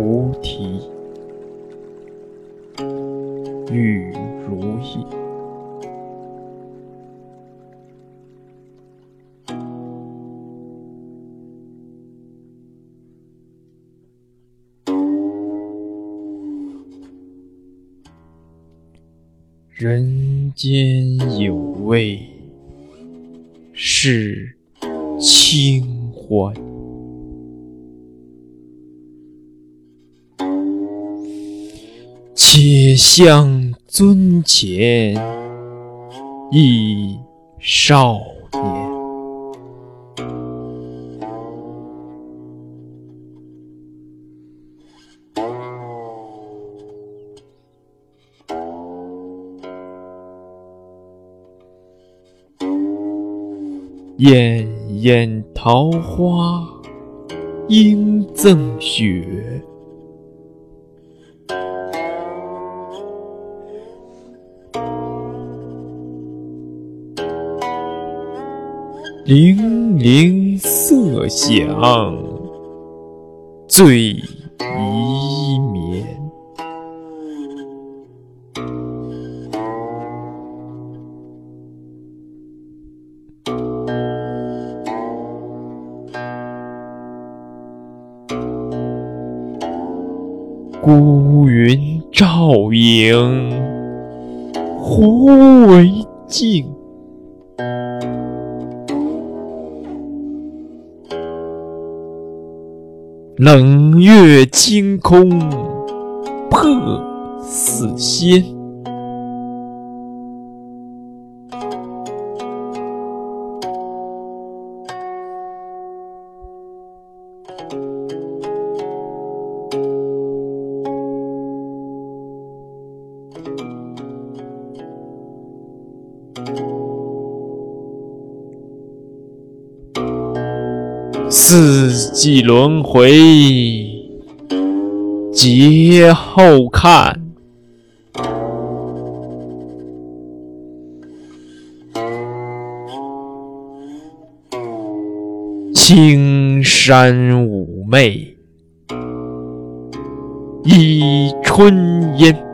菩提与如意。人间有味是清欢。且向尊前忆少年。艳艳桃花应赠雪，泠泠色响醉移眠。孤云照影，忽为镜；冷月清空，破似仙。四季轮回劫后看。青山妩媚一春烟。